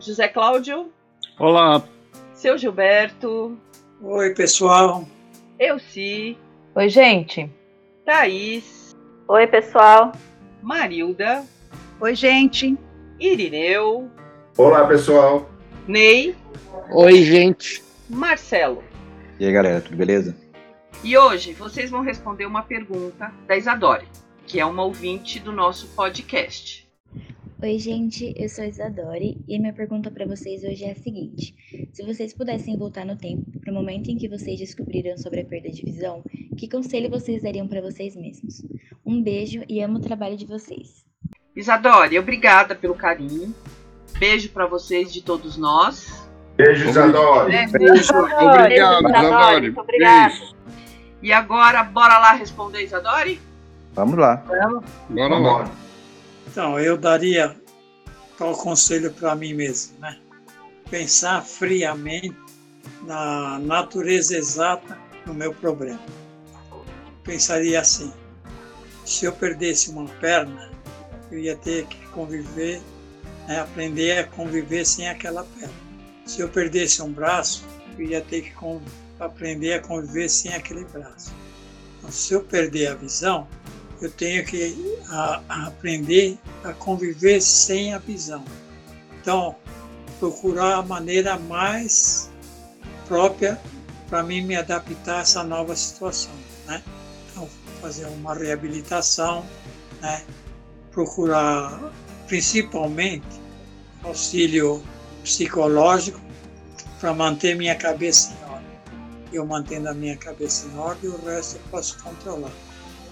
José Cláudio. Olá. Seu Gilberto. Oi, pessoal. Elci. Oi, gente. Thaís. Oi, pessoal. Marilda. Oi, gente. Irineu. Olá, pessoal. Ney. Oi, gente. Marcelo. E aí, galera, tudo beleza? E hoje vocês vão responder uma pergunta da Isadora, que é uma ouvinte do nosso podcast. Oi, gente, eu sou a Isadori e a minha pergunta para vocês hoje é a seguinte: se vocês pudessem voltar no tempo para o momento em que vocês descobriram sobre a perda de visão, que conselho vocês dariam para vocês mesmos? Um beijo e amo o trabalho de vocês. Isadori, obrigada pelo carinho. Beijo para vocês de todos nós. Beijo, Isadori. Né? Beijo. Obrigado, Isadori. Muito obrigada. E agora, bora lá responder, Isadori? Vamos lá. Vamos. Bora lá. Então, eu daria qual conselho para mim mesmo, né? Pensar friamente na natureza exata do meu problema. Pensaria assim: se eu perdesse uma perna, eu ia ter que conviver, né, aprender a conviver sem aquela perna. Se eu perdesse um braço, eu ia ter que aprender a conviver sem aquele braço. Então, se eu perder a visão, eu tenho que a, aprender a conviver sem a visão. Então, procurar a maneira mais própria para mim me adaptar a essa nova situação, né? Então, fazer uma reabilitação, né? Procurar principalmente auxílio psicológico para manter minha cabeça em ordem. Eu mantendo a minha cabeça em ordem, o resto eu posso controlar,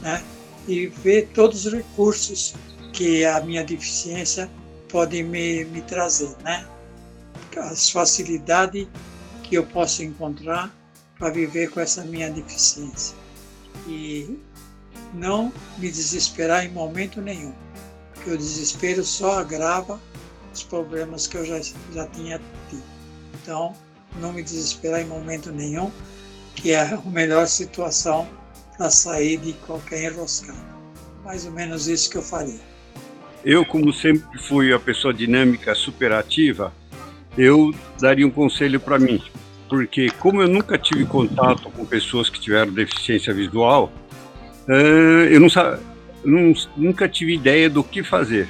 né? E ver todos os recursos que a minha deficiência pode me, me trazer, né? As facilidades que eu posso encontrar para viver com essa minha deficiência. E não me desesperar em momento nenhum, porque o desespero só agrava os problemas que eu já, já tinha tido. Então, não me desesperar em momento nenhum, que é a melhor situação para sair de qualquer enroscada. Mais ou menos isso que eu faria. Eu, como sempre fui a pessoa dinâmica, superativa, eu daria um conselho para mim. Porque, como eu nunca tive contato com pessoas que tiveram deficiência visual, eu não, nunca tive ideia do que fazer.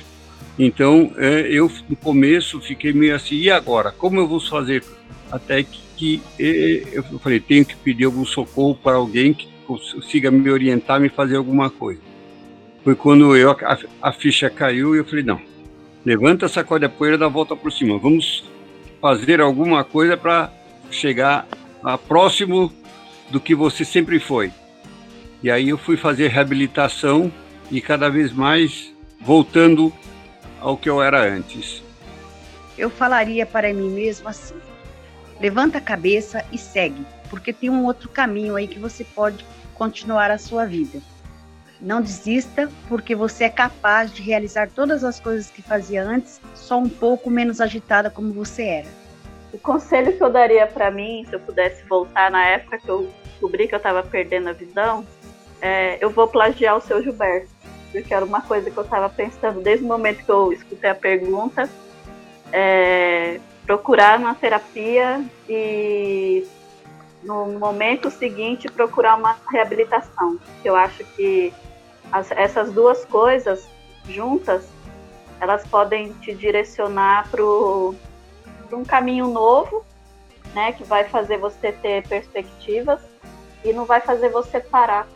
Então, eu no começo fiquei meio assim, e agora? Como eu vou fazer? Até que, que eu falei, tenho que pedir algum socorro para alguém que consiga me orientar, me fazer alguma coisa. Foi quando eu, a, a ficha caiu e eu falei, não, levanta, sacode a poeira, dá a volta por cima. Vamos fazer alguma coisa para chegar a próximo do que você sempre foi. E aí eu fui fazer reabilitação e cada vez mais voltando ao que eu era antes. Eu falaria para mim mesmo assim: levanta a cabeça e segue, porque tem um outro caminho aí que você pode continuar a sua vida. Não desista, porque você é capaz de realizar todas as coisas que fazia antes, só um pouco menos agitada como você era. O conselho que eu daria para mim, se eu pudesse voltar na época que eu descobri que eu estava perdendo a visão, é, eu vou plagiar o seu Gilberto, porque era uma coisa que eu estava pensando desde o momento que eu escutei a pergunta, é, procurar uma terapia e no momento seguinte procurar uma reabilitação. Eu acho que as, essas duas coisas juntas, elas podem te direcionar para um caminho novo, né, que vai fazer você ter perspectivas e não vai fazer você parar,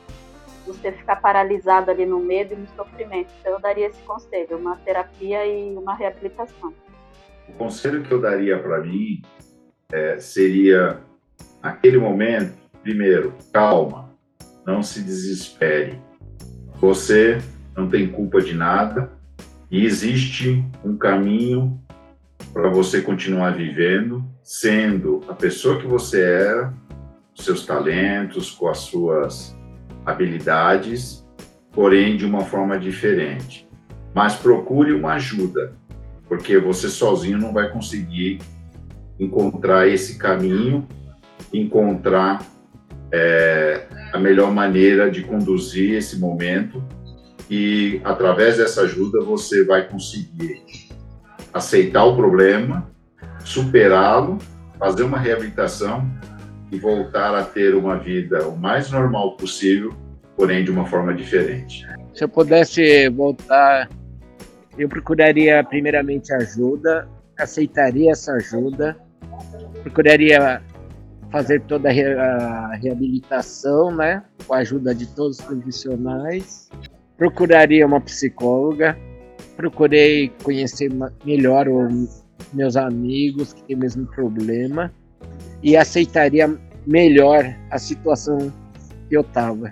você ficar paralisado ali no medo e no sofrimento. Então eu daria esse conselho, uma terapia e uma reabilitação. O conselho que eu daria para mim é, seria aquele momento, primeiro, calma, não se desespere. Você não tem culpa de nada e existe um caminho para você continuar vivendo, sendo a pessoa que você era, seus talentos, com as suas habilidades, porém de uma forma diferente. Mas procure uma ajuda, porque você sozinho não vai conseguir encontrar esse caminho, encontrar é, a melhor maneira de conduzir esse momento e através dessa ajuda você vai conseguir aceitar o problema, superá-lo, fazer uma reabilitação e voltar a ter uma vida o mais normal possível, porém de uma forma diferente. Se eu pudesse voltar, eu procuraria primeiramente ajuda, aceitaria essa ajuda, procuraria fazer toda a reabilitação, né, com a ajuda de todos os profissionais, procuraria uma psicóloga, procurei conhecer melhor os meus amigos que têm o mesmo problema e aceitaria melhor a situação que eu estava.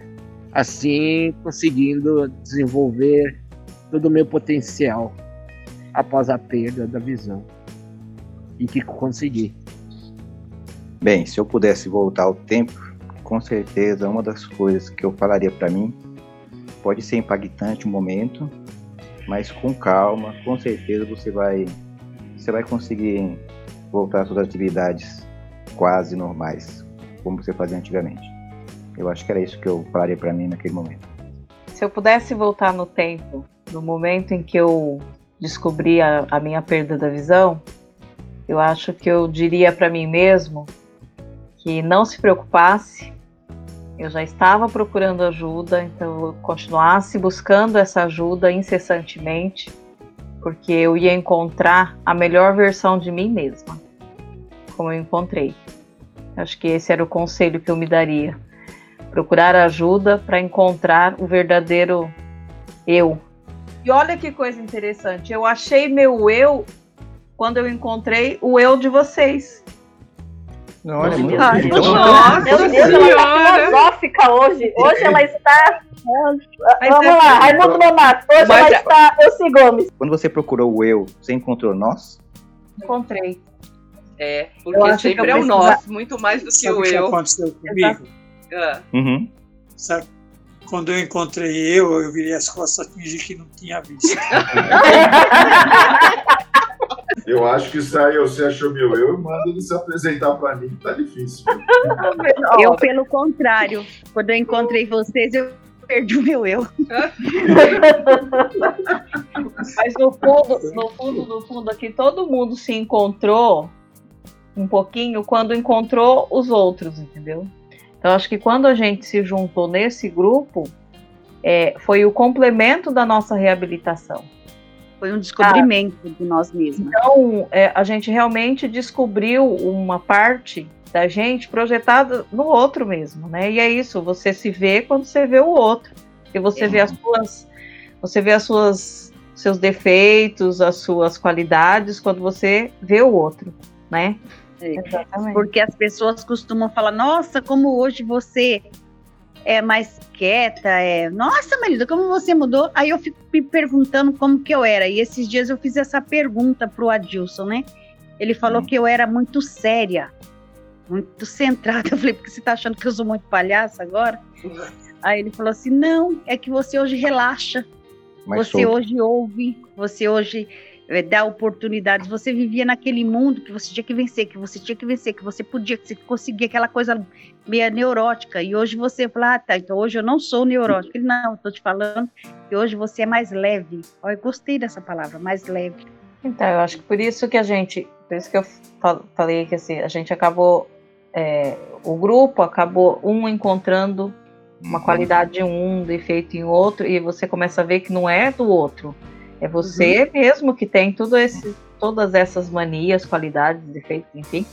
Assim, conseguindo desenvolver todo o meu potencial após a perda da visão. E que consegui. Bem, se eu pudesse voltar ao tempo, com certeza uma das coisas que eu falaria para mim pode ser impactante um momento, mas com calma, com certeza você vai você vai conseguir voltar às suas atividades quase normais, como você fazia antigamente. Eu acho que era isso que eu falaria para mim naquele momento. Se eu pudesse voltar no tempo, no momento em que eu descobri a, a minha perda da visão, eu acho que eu diria para mim mesmo que não se preocupasse. Eu já estava procurando ajuda, então eu continuasse buscando essa ajuda incessantemente, porque eu ia encontrar a melhor versão de mim mesma, como eu encontrei. Acho que esse era o conselho que eu me daria. Procurar ajuda para encontrar o verdadeiro eu. E olha que coisa interessante, eu achei meu eu quando eu encontrei o eu de vocês. Não, olha, muito Nossa, Nossa meu Deus, ela está filosófica hoje. Hoje ela está. Vamos lá, Raimundo Nonato. Hoje Mas, ela está Elci Gomes. Quando você procurou o eu, você encontrou nós? Encontrei. É, porque sempre é o nós, muito mais do que Sabe o que eu. aconteceu comigo? Ah. Uhum. Sabe? Quando eu encontrei eu, eu virei as costas fingi que não tinha visto. Eu acho que se aí você achou meu eu, manda ele se apresentar para mim, tá difícil. Eu, pelo contrário, quando eu encontrei vocês, eu perdi o meu eu. Mas no fundo, no fundo, no fundo aqui, todo mundo se encontrou um pouquinho quando encontrou os outros, entendeu? Então acho que quando a gente se juntou nesse grupo, é, foi o complemento da nossa reabilitação. Foi um descobrimento ah, de nós mesmos. Então, é, a gente realmente descobriu uma parte da gente projetada no outro mesmo, né? E é isso, você se vê quando você vê o outro. E você é. vê as suas você vê as suas seus defeitos, as suas qualidades quando você vê o outro, né? É. Porque as pessoas costumam falar: "Nossa, como hoje você é mais quieta, é, nossa, Marida, como você mudou? Aí eu fico me perguntando como que eu era. E esses dias eu fiz essa pergunta pro Adilson, né? Ele falou hum. que eu era muito séria, muito centrada. Eu falei, porque você tá achando que eu sou muito palhaça agora? Aí ele falou assim: não, é que você hoje relaxa. Mas você hoje ouve, você hoje é, dar oportunidades. Você vivia naquele mundo que você tinha que vencer, que você tinha que vencer, que você podia, que você conseguia aquela coisa meio neurótica. E hoje você fala, ah, tá, então hoje eu não sou neurótica. Ele, não, estou te falando que hoje você é mais leve. Eu gostei dessa palavra, mais leve. Então, eu acho que por isso que a gente, por isso que eu falei que assim, a gente acabou, é, o grupo acabou um encontrando uma uhum. qualidade de um, um defeito em outro, e você começa a ver que não é do outro é você uhum. mesmo que tem tudo esse, todas essas manias, qualidades, defeitos, enfim,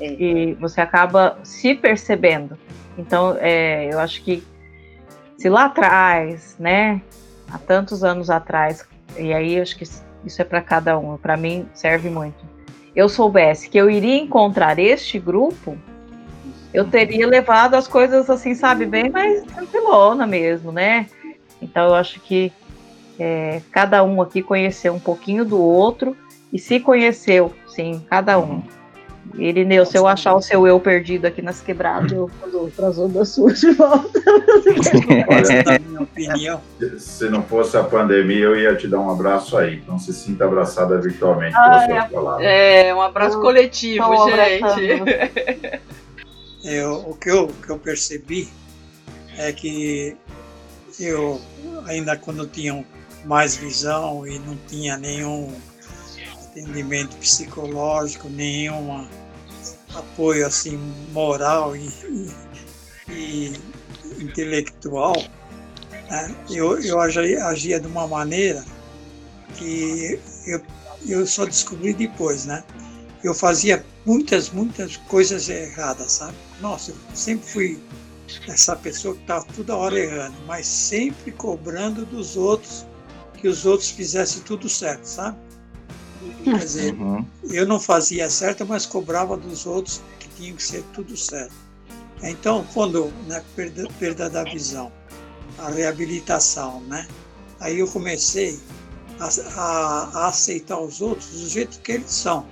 é. e você acaba se percebendo. Então, é, eu acho que se lá atrás, né, há tantos anos atrás, e aí eu acho que isso é para cada um, para mim serve muito. Eu soubesse que eu iria encontrar este grupo, eu teria levado as coisas assim, sabe, bem mais tranquilona mesmo, né? Então eu acho que é, cada um aqui conheceu um pouquinho do outro e se conheceu, sim, cada um. Irineu, se eu achar o seu eu perdido aqui nas quebradas, eu vou para as ondas suas de volta. Olha, na minha opinião, se não fosse a pandemia, eu ia te dar um abraço aí. Então se sinta abraçada virtualmente ah, pelas suas palavras. É, um abraço eu coletivo, gente. Eu, o que eu, que eu percebi é que eu, ainda quando tinha mais visão e não tinha nenhum atendimento psicológico, nenhum apoio assim moral e, e, e intelectual, né? eu, eu agia, agia de uma maneira que eu, eu só descobri depois, né? Eu fazia muitas, muitas coisas erradas, sabe? Nossa, eu sempre fui essa pessoa que estava toda hora errando, mas sempre cobrando dos outros que os outros fizessem tudo certo, sabe? Quer dizer, uhum. eu não fazia certo, mas cobrava dos outros que tinha que ser tudo certo. Então, quando né, perda, perda da visão, a reabilitação, né? Aí eu comecei a, a, a aceitar os outros do jeito que eles são,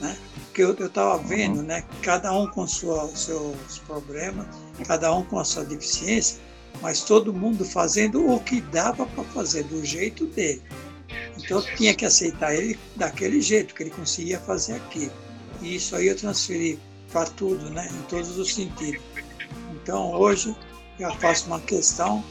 né? Porque eu estava vendo, uhum. né? Cada um com sua, seus problemas, cada um com a sua deficiência, mas todo mundo fazendo o que dava para fazer do jeito dele. Então eu tinha que aceitar ele daquele jeito, que ele conseguia fazer aquilo. E isso aí eu transferi para tudo, né? em todos os sentidos. Então hoje eu faço uma questão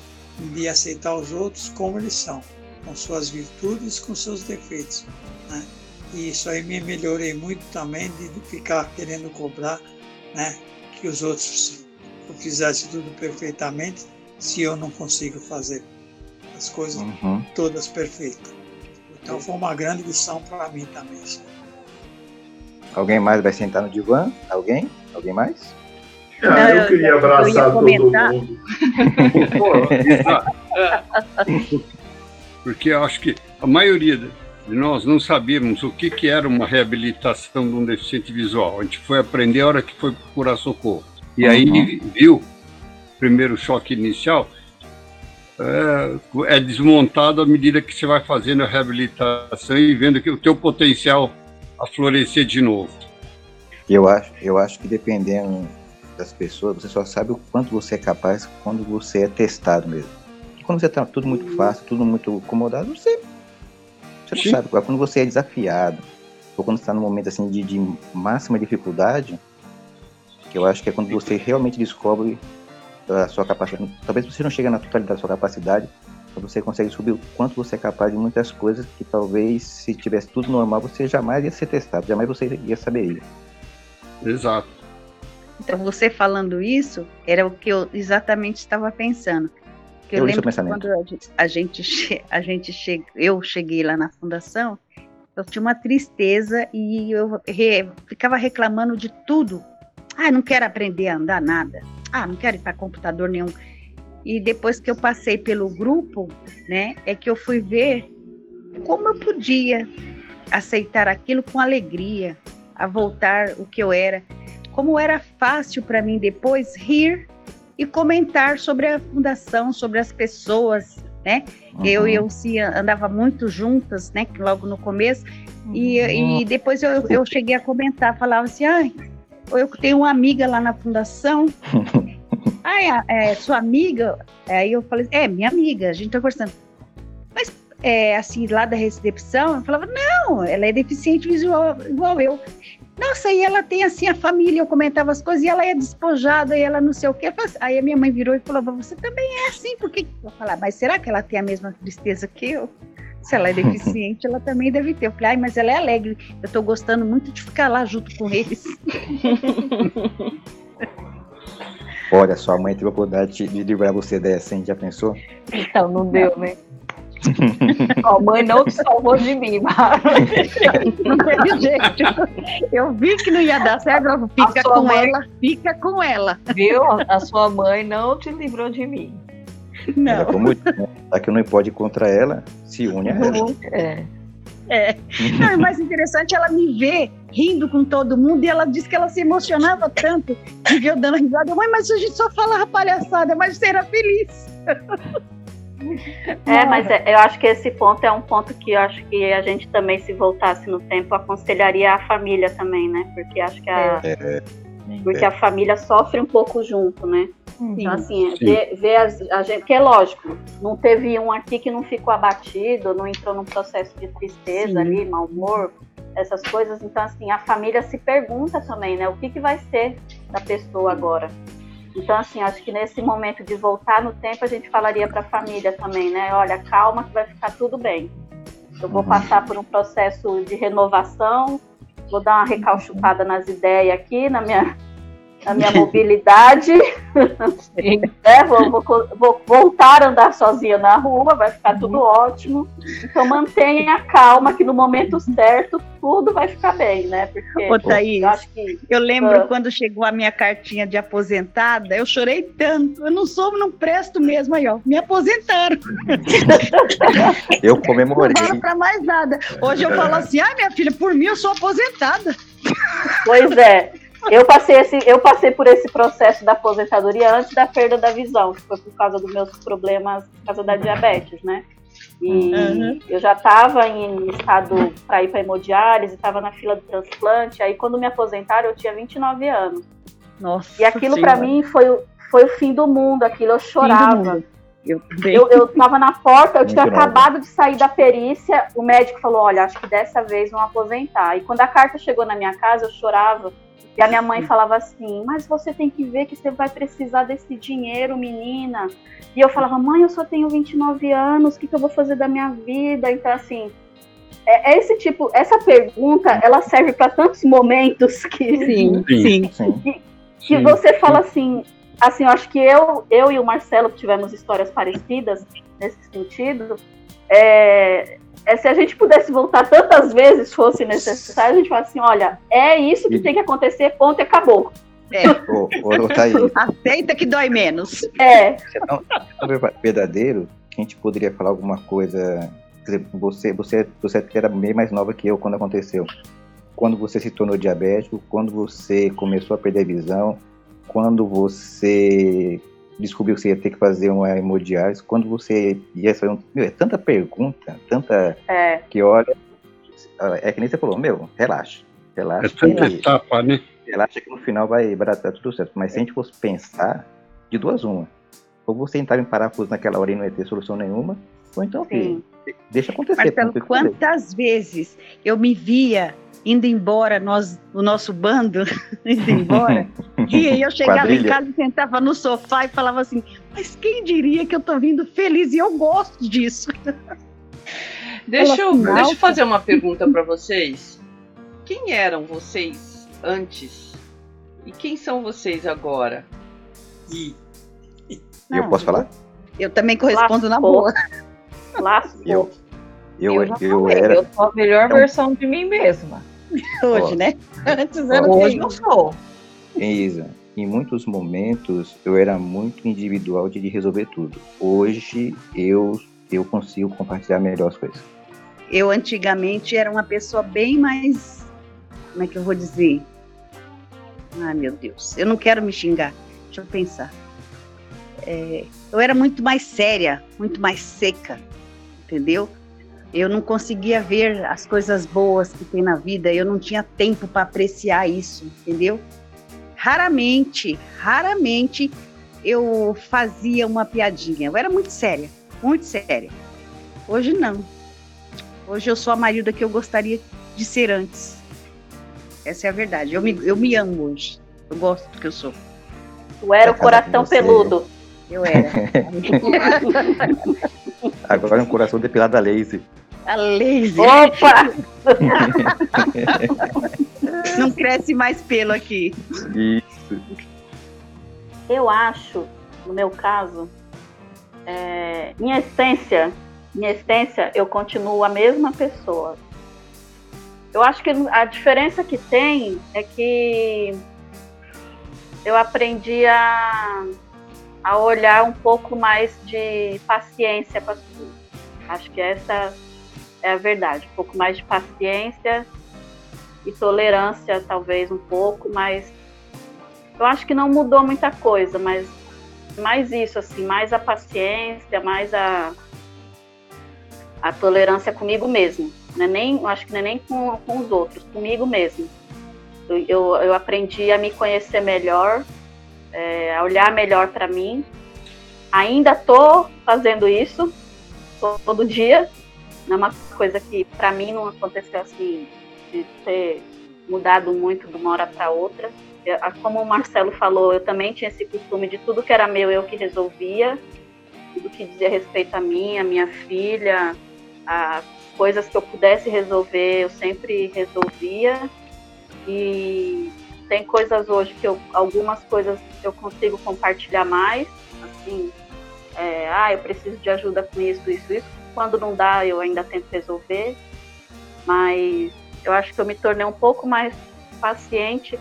de aceitar os outros como eles são, com suas virtudes, com seus defeitos. Né? E isso aí me melhorei muito também de ficar querendo cobrar né? que os outros fizessem tudo perfeitamente se eu não consigo fazer as coisas uhum. todas perfeitas. Então foi uma grande lição para mim também. Alguém mais vai sentar no divã? Alguém? Alguém mais? Ah, eu, eu, queria abraçar eu todo mundo. Porque eu acho que a maioria de nós não sabíamos o que, que era uma reabilitação de um deficiente visual. A gente foi aprender a hora que foi procurar socorro. E aí uhum. viu, primeiro choque inicial, é, é, desmontado à medida que você vai fazendo a reabilitação e vendo que o teu potencial a florescer de novo. Eu acho, eu acho que dependendo das pessoas, você só sabe o quanto você é capaz quando você é testado mesmo. E quando você está tudo muito fácil, tudo muito acomodado, você, você não sabe. Quando você é desafiado, ou quando está num momento assim de, de máxima dificuldade, que eu acho que é quando você realmente descobre a sua capacidade. Talvez você não chegue na totalidade da sua capacidade, mas você consegue subir o quanto você é capaz de muitas coisas que talvez se tivesse tudo normal você jamais ia ser testado, jamais você ia saber isso. Exato. Então você falando isso era o que eu exatamente estava pensando. Que eu, eu lembro que quando a gente a gente che, eu cheguei lá na fundação, eu tinha uma tristeza e eu re, ficava reclamando de tudo. Ah, não quero aprender a andar nada ah, não quero ir para computador nenhum. E depois que eu passei pelo grupo, né, é que eu fui ver como eu podia aceitar aquilo com alegria, a voltar o que eu era. Como era fácil para mim depois rir e comentar sobre a fundação, sobre as pessoas, né? Uhum. Eu e eu se andava muito juntas, né? Logo no começo. Uhum. E, e depois eu, eu cheguei a comentar, falava assim, ai, eu tenho uma amiga lá na fundação. ah, é, é, sua amiga? Aí eu falei, é, minha amiga, a gente tá conversando. Mas, é, assim, lá da recepção, eu falava, não, ela é deficiente visual igual eu. Nossa, e ela tem assim a família, eu comentava as coisas, e ela é despojada, e ela não sei o. Assim, aí a minha mãe virou e falou, você também é assim, por que? Eu falei, mas será que ela tem a mesma tristeza que eu? Se ela é deficiente, ela também deve ter. Eu falei, mas ela é alegre. Eu tô gostando muito de ficar lá junto com eles. Olha, sua mãe teve a oportunidade de livrar você dessa, hein? Já pensou? Então, não deu, né? Ó, mãe não te salvou de mim, Não teve jeito. Eu vi que não ia dar certo, ela fica com mãe... ela, fica com ela. Viu? A sua mãe não te livrou de mim. Não. É como, né? Já que não pode ir contra ela, se une a ela. É. É. Não, o mais interessante, ela me vê rindo com todo mundo e ela disse que ela se emocionava tanto de ver eu dando risada. Mãe, mas a gente só falava palhaçada, mas você era feliz. É, mas é, eu acho que esse ponto é um ponto que eu acho que a gente também, se voltasse no tempo, aconselharia a família também, né? Porque acho que a, é. porque a família sofre um pouco junto, né? Sim. Então, assim, ver, ver as, a gente, que é lógico, não teve um aqui que não ficou abatido, não entrou num processo de tristeza Sim. ali, mau humor, essas coisas. Então, assim, a família se pergunta também, né? O que, que vai ser da pessoa agora? Então, assim, acho que nesse momento de voltar no tempo, a gente falaria para a família também, né? Olha, calma que vai ficar tudo bem. Eu vou uhum. passar por um processo de renovação, vou dar uma recalchupada nas ideias aqui, na minha, na minha mobilidade. é, vou, vou, vou, voltar a andar sozinha na rua, vai ficar tudo uhum. ótimo. Então mantenha a calma que no momento certo tudo vai ficar bem, né? Porque Ô, Thaís, eu, acho que, eu lembro uh, quando chegou a minha cartinha de aposentada, eu chorei tanto. Eu não sou, não presto mesmo aí, ó. Me aposentaram. eu comemorei. Não para mais nada. Hoje eu falo assim: ai, minha filha, por mim eu sou aposentada. Pois é. Eu passei, esse, eu passei por esse processo da aposentadoria antes da perda da visão, que foi por causa dos meus problemas, por causa da diabetes, né? E uhum. eu já estava em estado para ir para hemodiálise, estava na fila do transplante. Aí, quando me aposentaram, eu tinha 29 anos. Nossa. E aquilo para mim foi, foi o fim do mundo. Aquilo eu chorava. Eu, eu, eu tava na porta, eu tinha acabado de sair da perícia. O médico falou: Olha, acho que dessa vez vão aposentar. E quando a carta chegou na minha casa, eu chorava e a minha mãe falava assim: Mas você tem que ver que você vai precisar desse dinheiro, menina. E eu falava: Mãe, eu só tenho 29 anos, o que, que eu vou fazer da minha vida? Então, assim, é, é esse tipo, essa pergunta, ela serve para tantos momentos que. Sim, sim. sim. Que, que sim, você fala assim. Assim, eu acho que eu, eu e o Marcelo tivemos histórias parecidas nesse sentido. É, é, se a gente pudesse voltar tantas vezes fosse necessário, a gente fala assim, olha, é isso que tem que acontecer, ponto e acabou. É. Ô, ô, Aceita que dói menos. É. verdadeiro, a gente poderia falar alguma coisa. Você, você, você era bem mais nova que eu quando aconteceu. Quando você se tornou diabético, quando você começou a perder visão, quando você descobriu que você ia ter que fazer uma hemodiálise, quando você ia fazer um... Meu, é tanta pergunta, tanta... É. Que olha... É que nem você falou, meu, relaxa. Relaxa. É tanta que, etapa, né? Relaxa que no final vai, vai dar tudo certo. Mas se a gente fosse pensar, de duas uma. Ou você entrar em parafuso naquela hora e não ia ter solução nenhuma, ou então, Sim. deixa acontecer. Marcelo, quantas vezes eu me via indo embora, nós, o nosso bando indo embora. e aí eu chegava Quadrilha. em casa e sentava no sofá e falava assim: Mas quem diria que eu tô vindo feliz? E eu gosto disso. Deixa eu, deixa eu fazer uma pergunta para vocês. Quem eram vocês antes? E quem são vocês agora? E, eu posso falar? Eu também correspondo Lascou. na boa. Lascou. Eu, eu, eu, eu, era. Eu sou a melhor então, versão de mim mesma. Hoje, né? Antes era Hoje não sou. Isa, em muitos momentos eu era muito individual de resolver tudo. Hoje eu eu consigo compartilhar melhor as coisas. Eu antigamente era uma pessoa bem mais, como é que eu vou dizer? Ai meu Deus, eu não quero me xingar. Deixa eu pensar. É, eu era muito mais séria, muito mais seca, entendeu? Eu não conseguia ver as coisas boas que tem na vida, eu não tinha tempo para apreciar isso, entendeu? Raramente, raramente eu fazia uma piadinha. Eu era muito séria, muito séria. Hoje não. Hoje eu sou a Marilda que eu gostaria de ser antes. Essa é a verdade. Eu me, eu me amo hoje. Eu gosto do que eu sou. Tu era o coração peludo. Eu era. Agora é um coração depilado a laser. A laser. Opa! Não cresce mais pelo aqui. Isso. Eu acho, no meu caso, é, minha essência minha essência, eu continuo a mesma pessoa. Eu acho que a diferença que tem é que eu aprendi a, a olhar um pouco mais de paciência para as coisas. Acho que essa é a verdade. Um pouco mais de paciência e tolerância, talvez um pouco, mas eu acho que não mudou muita coisa, mas mais isso, assim, mais a paciência, mais a, a tolerância comigo mesmo. Não é nem, acho que não é nem com, com os outros, comigo mesmo. Eu, eu aprendi a me conhecer melhor, é, a olhar melhor para mim. Ainda estou fazendo isso todo dia. É uma coisa que para mim não aconteceu assim de ter mudado muito de uma hora para outra. Como o Marcelo falou, eu também tinha esse costume de tudo que era meu eu que resolvia, tudo que dizia respeito a mim, a minha filha, a coisas que eu pudesse resolver, eu sempre resolvia. E tem coisas hoje que eu, algumas coisas eu consigo compartilhar mais, assim, é, ah, eu preciso de ajuda com isso, isso, isso. Quando não dá, eu ainda tento resolver. Mas eu acho que eu me tornei um pouco mais paciente,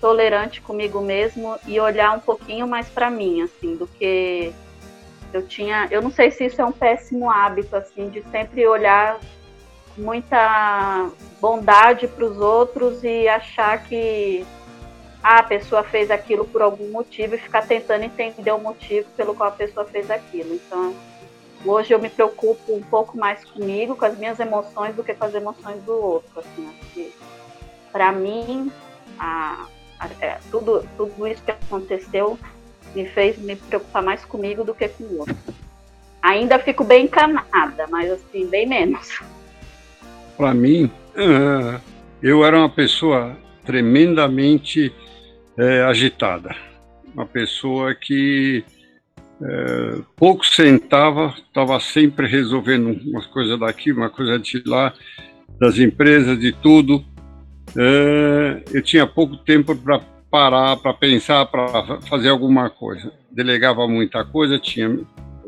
tolerante comigo mesmo e olhar um pouquinho mais para mim, assim, do que eu tinha. Eu não sei se isso é um péssimo hábito, assim, de sempre olhar muita bondade para os outros e achar que ah, a pessoa fez aquilo por algum motivo e ficar tentando entender o motivo pelo qual a pessoa fez aquilo. Então, hoje eu me preocupo um pouco mais comigo, com as minhas emoções, do que com as emoções do outro. Assim, né? para mim, a, a, é, tudo, tudo isso que aconteceu me fez me preocupar mais comigo do que com o outro. Ainda fico bem encanada, mas assim, bem menos. Para mim, uh, eu era uma pessoa tremendamente uh, agitada. Uma pessoa que é, pouco sentava, estava sempre resolvendo umas coisas daqui, uma coisa de lá, das empresas, de tudo. É, eu tinha pouco tempo para parar, para pensar, para fazer alguma coisa. Delegava muita coisa, tinha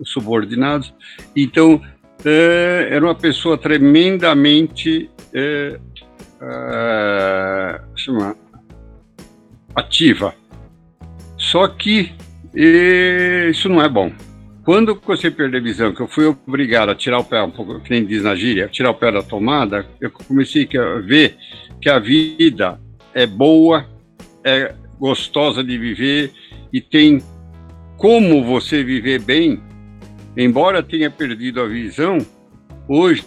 subordinados. Então, é, era uma pessoa tremendamente é, é, chama, ativa. Só que e isso não é bom. Quando você perder visão, que eu fui obrigado a tirar o pé, um pouco, que nem diz na gíria, tirar o pé da tomada, eu comecei a ver que a vida é boa, é gostosa de viver e tem como você viver bem, embora tenha perdido a visão, hoje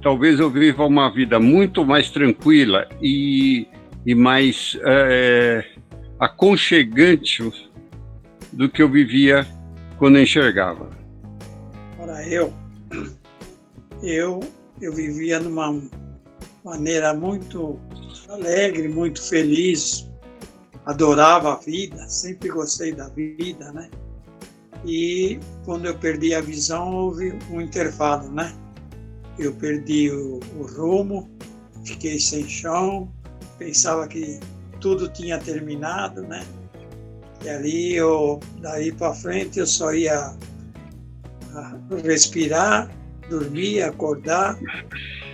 talvez eu viva uma vida muito mais tranquila e, e mais é, aconchegante do que eu vivia quando enxergava. Ora, eu, eu, eu vivia numa maneira muito alegre, muito feliz, adorava a vida, sempre gostei da vida, né? E quando eu perdi a visão, houve um intervalo, né? Eu perdi o, o rumo, fiquei sem chão, pensava que tudo tinha terminado, né? E ali eu, daí para frente, eu só ia respirar, dormir, acordar,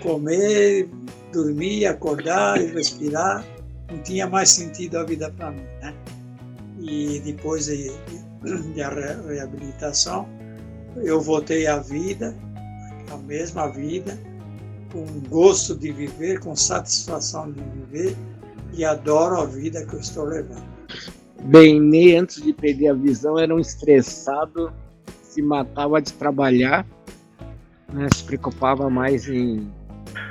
comer, dormir, acordar e respirar. Não tinha mais sentido a vida para mim, né? E depois de, de reabilitação, eu voltei à vida, a mesma vida, com gosto de viver, com satisfação de viver e adoro a vida que eu estou levando. Bem, nem antes de perder a visão, era um estressado, se matava de trabalhar, né, se preocupava mais em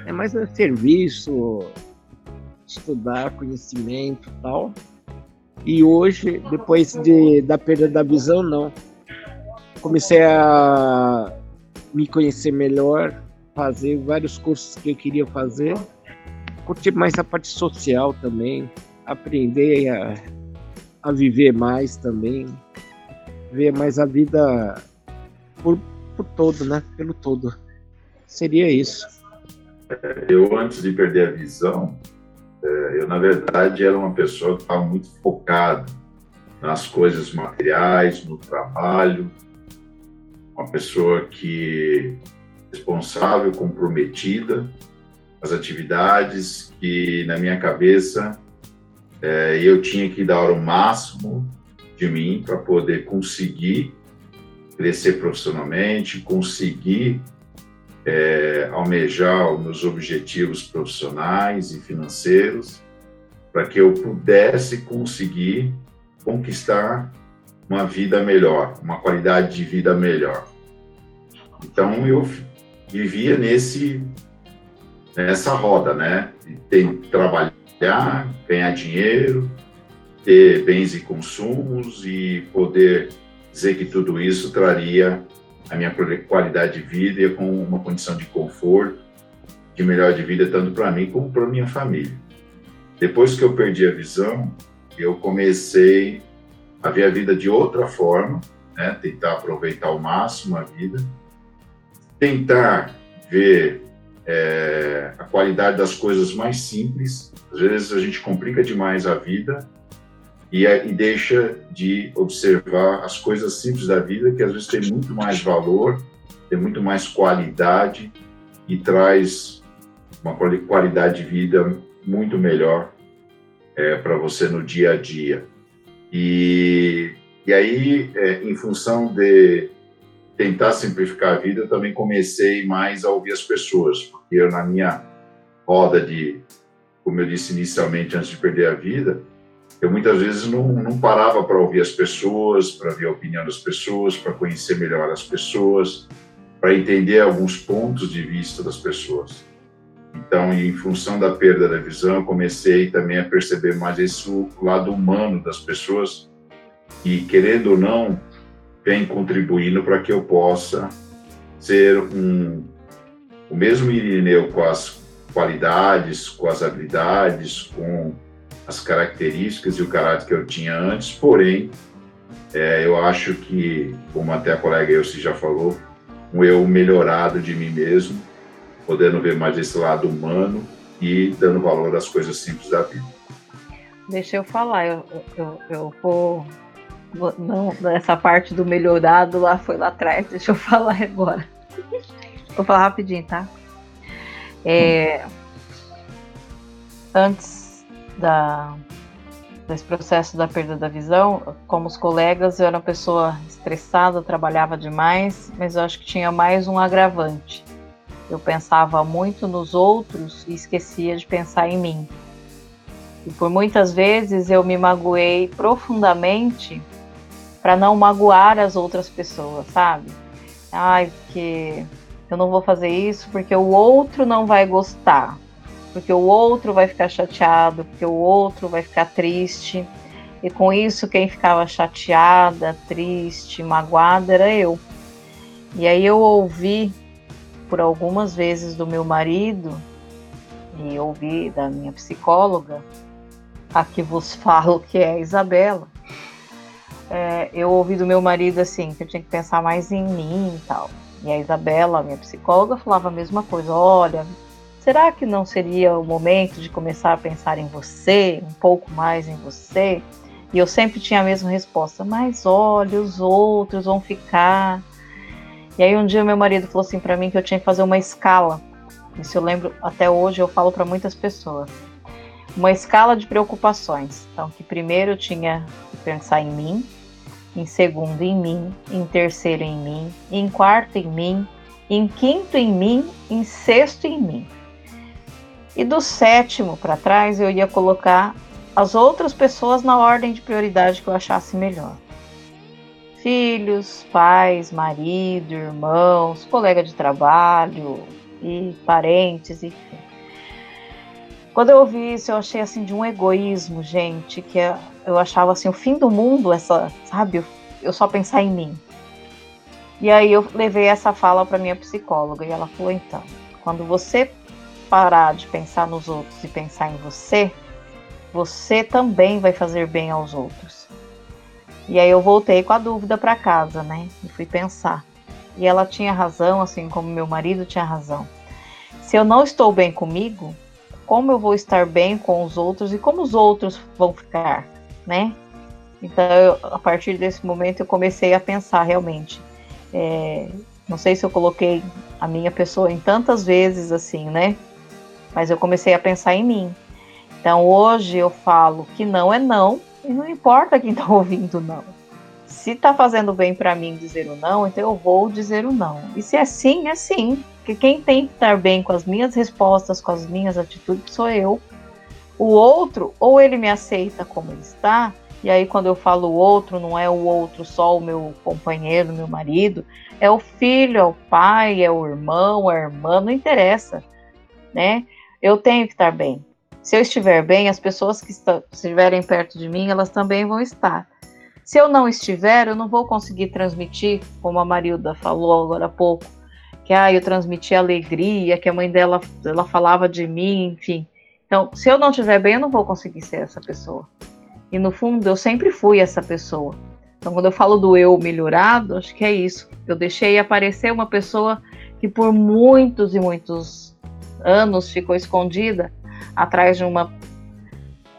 é mais no serviço, estudar conhecimento e tal. E hoje, depois de, da perda da visão, não. Comecei a me conhecer melhor, fazer vários cursos que eu queria fazer. Curtir mais a parte social também, aprender a a viver mais também, ver mais a vida por, por todo, né? Pelo todo. Seria isso. Eu, antes de perder a visão, é, eu, na verdade, era uma pessoa que estava muito focada nas coisas materiais, no trabalho, uma pessoa que responsável, comprometida, as atividades que na minha cabeça é, eu tinha que dar o máximo de mim para poder conseguir crescer profissionalmente, conseguir é, almejar os meus objetivos profissionais e financeiros, para que eu pudesse conseguir conquistar uma vida melhor, uma qualidade de vida melhor. Então eu vivia nesse nessa roda, né? Tem trabalhar, ganhar dinheiro, ter bens e consumos e poder dizer que tudo isso traria a minha qualidade de vida com uma condição de conforto, de melhor de vida tanto para mim como para minha família. Depois que eu perdi a visão, eu comecei a ver a vida de outra forma, né? tentar aproveitar ao máximo a vida, tentar ver é, a qualidade das coisas mais simples. Às vezes a gente complica demais a vida e, e deixa de observar as coisas simples da vida, que às vezes tem muito mais valor, tem muito mais qualidade e traz uma qualidade de vida muito melhor é, para você no dia a dia. E, e aí, é, em função de tentar simplificar a vida, eu também comecei mais a ouvir as pessoas, porque eu, na minha roda de, como eu disse inicialmente, antes de perder a vida, eu muitas vezes não, não parava para ouvir as pessoas, para ver a opinião das pessoas, para conhecer melhor as pessoas, para entender alguns pontos de vista das pessoas. Então, em função da perda da visão, eu comecei também a perceber mais esse lado humano das pessoas e, querendo ou não, vem contribuindo para que eu possa ser um, o mesmo Irineu com as qualidades, com as habilidades, com as características e o caráter que eu tinha antes, porém, é, eu acho que, como até a colega Elci já falou, um eu melhorado de mim mesmo, podendo ver mais esse lado humano e dando valor às coisas simples da vida. Deixa eu falar, eu, eu, eu vou. Não, essa parte do melhorado lá foi lá atrás, deixa eu falar agora. Vou falar rapidinho, tá? É, antes da, desse processo da perda da visão, como os colegas, eu era uma pessoa estressada, trabalhava demais, mas eu acho que tinha mais um agravante. Eu pensava muito nos outros e esquecia de pensar em mim. E por muitas vezes eu me magoei profundamente para não magoar as outras pessoas, sabe? Ai, porque eu não vou fazer isso porque o outro não vai gostar porque o outro vai ficar chateado, porque o outro vai ficar triste. E com isso, quem ficava chateada, triste, magoada era eu. E aí eu ouvi por algumas vezes do meu marido e ouvi da minha psicóloga, a que vos falo que é a Isabela. É, eu ouvi do meu marido assim, que eu tinha que pensar mais em mim e tal. E a Isabela, minha psicóloga, falava a mesma coisa: olha, Será que não seria o momento de começar a pensar em você, um pouco mais em você? E eu sempre tinha a mesma resposta, mas olha, os outros vão ficar. E aí um dia meu marido falou assim para mim que eu tinha que fazer uma escala. Isso eu lembro até hoje, eu falo para muitas pessoas. Uma escala de preocupações. Então, que primeiro eu tinha que pensar em mim, em segundo em mim, em terceiro em mim, em quarto em mim, em quinto em mim, em sexto em mim. E do sétimo para trás eu ia colocar as outras pessoas na ordem de prioridade que eu achasse melhor. Filhos, pais, marido, irmãos, colega de trabalho e parentes, enfim. Quando eu ouvi isso, eu achei assim de um egoísmo, gente, que é, eu achava assim o fim do mundo, essa, sabe, eu só pensar em mim. E aí eu levei essa fala para minha psicóloga e ela falou então, quando você parar de pensar nos outros e pensar em você, você também vai fazer bem aos outros. E aí eu voltei com a dúvida para casa, né? E fui pensar. E ela tinha razão, assim como meu marido tinha razão. Se eu não estou bem comigo, como eu vou estar bem com os outros e como os outros vão ficar, né? Então, eu, a partir desse momento, eu comecei a pensar realmente. É, Não sei se eu coloquei a minha pessoa em tantas vezes assim, né? Mas eu comecei a pensar em mim. Então hoje eu falo que não é não e não importa quem está ouvindo não. Se está fazendo bem para mim dizer o não, então eu vou dizer o não. E se é sim, é sim. Porque quem tem que estar bem com as minhas respostas, com as minhas atitudes, sou eu. O outro, ou ele me aceita como ele está, e aí quando eu falo o outro, não é o outro só o meu companheiro, meu marido, é o filho, é o pai, é o irmão, é a irmã, não interessa, né? Eu tenho que estar bem. Se eu estiver bem, as pessoas que estiverem perto de mim, elas também vão estar. Se eu não estiver, eu não vou conseguir transmitir, como a Marilda falou agora há pouco, que ah, eu transmiti alegria, que a mãe dela ela falava de mim, enfim. Então, se eu não estiver bem, eu não vou conseguir ser essa pessoa. E no fundo, eu sempre fui essa pessoa. Então, quando eu falo do eu melhorado, acho que é isso. Eu deixei aparecer uma pessoa que por muitos e muitos anos ficou escondida atrás de uma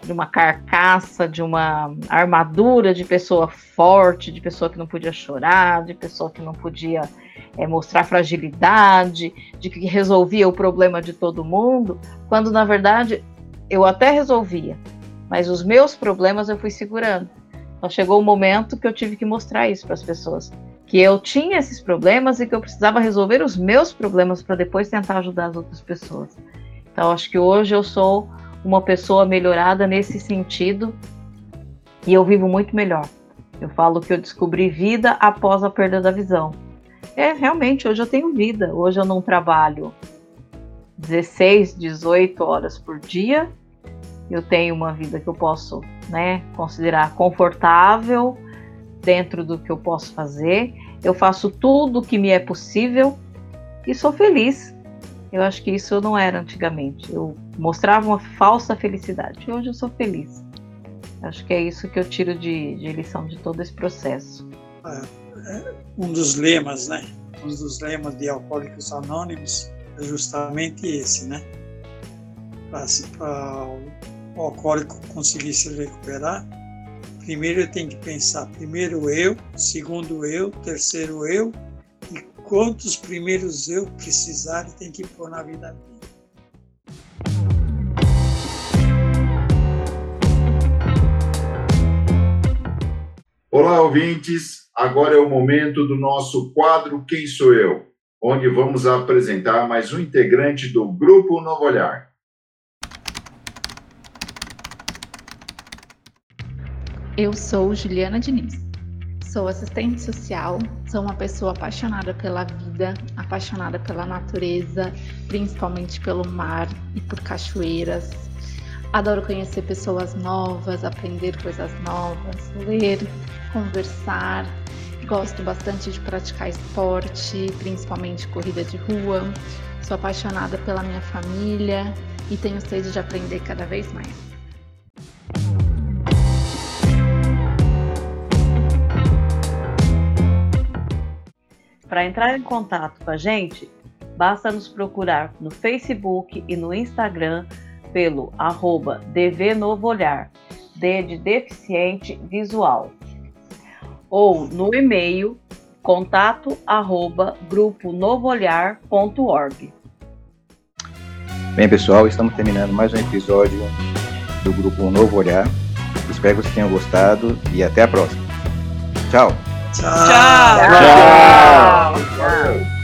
de uma carcaça, de uma armadura de pessoa forte, de pessoa que não podia chorar, de pessoa que não podia é, mostrar fragilidade, de que resolvia o problema de todo mundo, quando na verdade eu até resolvia, mas os meus problemas eu fui segurando. Então chegou o momento que eu tive que mostrar isso para as pessoas, que eu tinha esses problemas e que eu precisava resolver os meus problemas para depois tentar ajudar as outras pessoas. Então acho que hoje eu sou uma pessoa melhorada nesse sentido e eu vivo muito melhor. Eu falo que eu descobri vida após a perda da visão. É, realmente, hoje eu tenho vida. Hoje eu não trabalho 16, 18 horas por dia. Eu tenho uma vida que eu posso, né, considerar confortável dentro do que eu posso fazer. Eu faço tudo o que me é possível e sou feliz. Eu acho que isso eu não era antigamente. Eu mostrava uma falsa felicidade. Hoje eu sou feliz. Acho que é isso que eu tiro de, de lição de todo esse processo. É um dos lemas, né? Um dos lemas de Alcoólicos Anônimos é justamente esse, né? Para o alcoólico conseguir se recuperar, primeiro tem que pensar, primeiro eu, segundo eu, terceiro eu, e quantos primeiros eu precisarem tem que pôr na vida dele. Olá, ouvintes. Agora é o momento do nosso quadro Quem Sou Eu, onde vamos apresentar mais um integrante do Grupo Novo Olhar. Eu sou Juliana Diniz. Sou assistente social, sou uma pessoa apaixonada pela vida, apaixonada pela natureza, principalmente pelo mar e por cachoeiras. Adoro conhecer pessoas novas, aprender coisas novas, ler, conversar, Gosto bastante de praticar esporte, principalmente corrida de rua. Sou apaixonada pela minha família e tenho sede de aprender cada vez mais. Para entrar em contato com a gente, basta nos procurar no Facebook e no Instagram pelo arroba DV Novo Olhar, D de deficiente visual ou no e-mail contato arroba gruponovoolhar.org. Bem, pessoal, estamos terminando mais um episódio do Grupo Novo Olhar. Espero que vocês tenham gostado e até a próxima. Tchau. Tchau. Tchau. Tchau. Tchau.